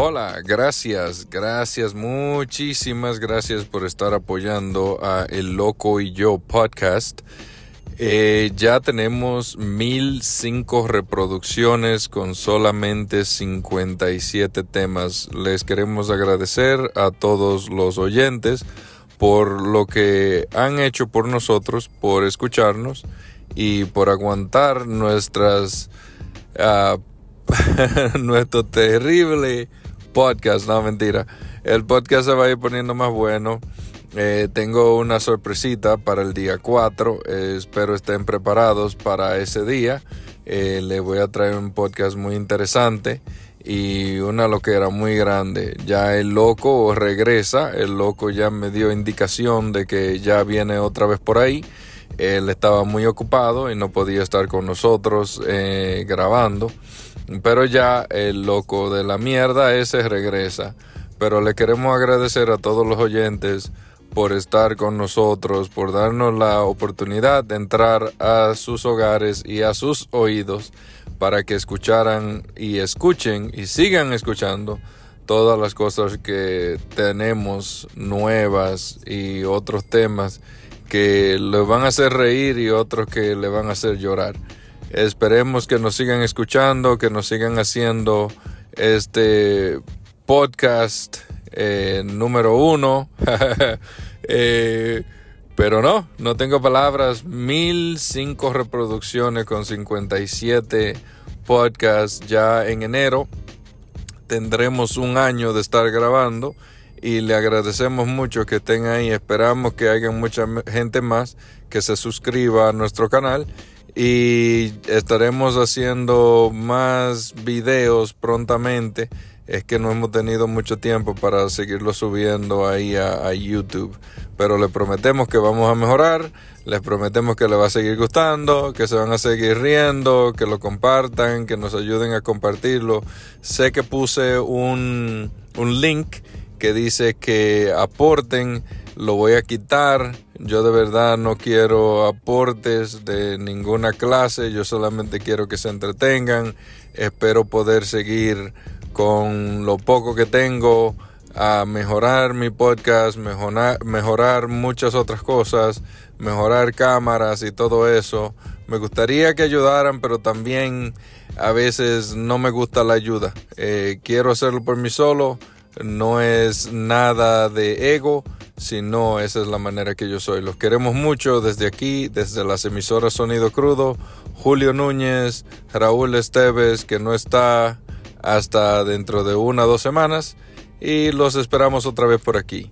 Hola, gracias, gracias, muchísimas gracias por estar apoyando a El Loco y Yo podcast. Eh, ya tenemos 1005 reproducciones con solamente 57 temas. Les queremos agradecer a todos los oyentes por lo que han hecho por nosotros, por escucharnos y por aguantar nuestras uh, nuestro terrible podcast, no mentira. El podcast se va a ir poniendo más bueno. Eh, tengo una sorpresita para el día 4. Eh, espero estén preparados para ese día. Eh, les voy a traer un podcast muy interesante y una loquera muy grande. Ya el loco regresa. El loco ya me dio indicación de que ya viene otra vez por ahí. Él estaba muy ocupado y no podía estar con nosotros grabando. Pero ya el loco de la mierda ese regresa. Pero le queremos agradecer a todos los oyentes por estar con nosotros, por darnos la oportunidad de entrar a sus hogares y a sus oídos para que escucharan y escuchen y sigan escuchando todas las cosas que tenemos nuevas y otros temas que le van a hacer reír y otros que le van a hacer llorar. Esperemos que nos sigan escuchando, que nos sigan haciendo este podcast eh, número uno. Eh, pero no, no tengo palabras. Mil cinco reproducciones con 57 podcasts ya en enero. Tendremos un año de estar grabando y le agradecemos mucho que estén ahí. Esperamos que haya mucha gente más que se suscriba a nuestro canal y estaremos haciendo más videos prontamente. Es que no hemos tenido mucho tiempo para seguirlo subiendo ahí a, YouTube. Pero les prometemos que vamos a mejorar. Les prometemos que les va a seguir gustando, que se van a seguir riendo, que lo compartan, que nos ayuden a compartirlo. Sé que puse un, un link que dice que aporten lo voy a quitar. Yo de verdad no quiero aportes de ninguna clase, yo solamente quiero que se entretengan. Espero poder seguir con lo poco que tengo a mejorar mi podcast, mejorar, muchas otras cosas, mejorar cámaras y todo eso. Me gustaría que ayudaran, pero también a veces no me gusta la ayuda. Eh, quiero hacerlo por mí solo, no es nada de ego si no, esa es la manera que yo soy. Los queremos mucho desde aquí, desde las emisoras Sonido Crudo. Julio Núñez, Raúl Esteves, que no está hasta dentro de una o dos semanas. Y los esperamos otra vez por aquí.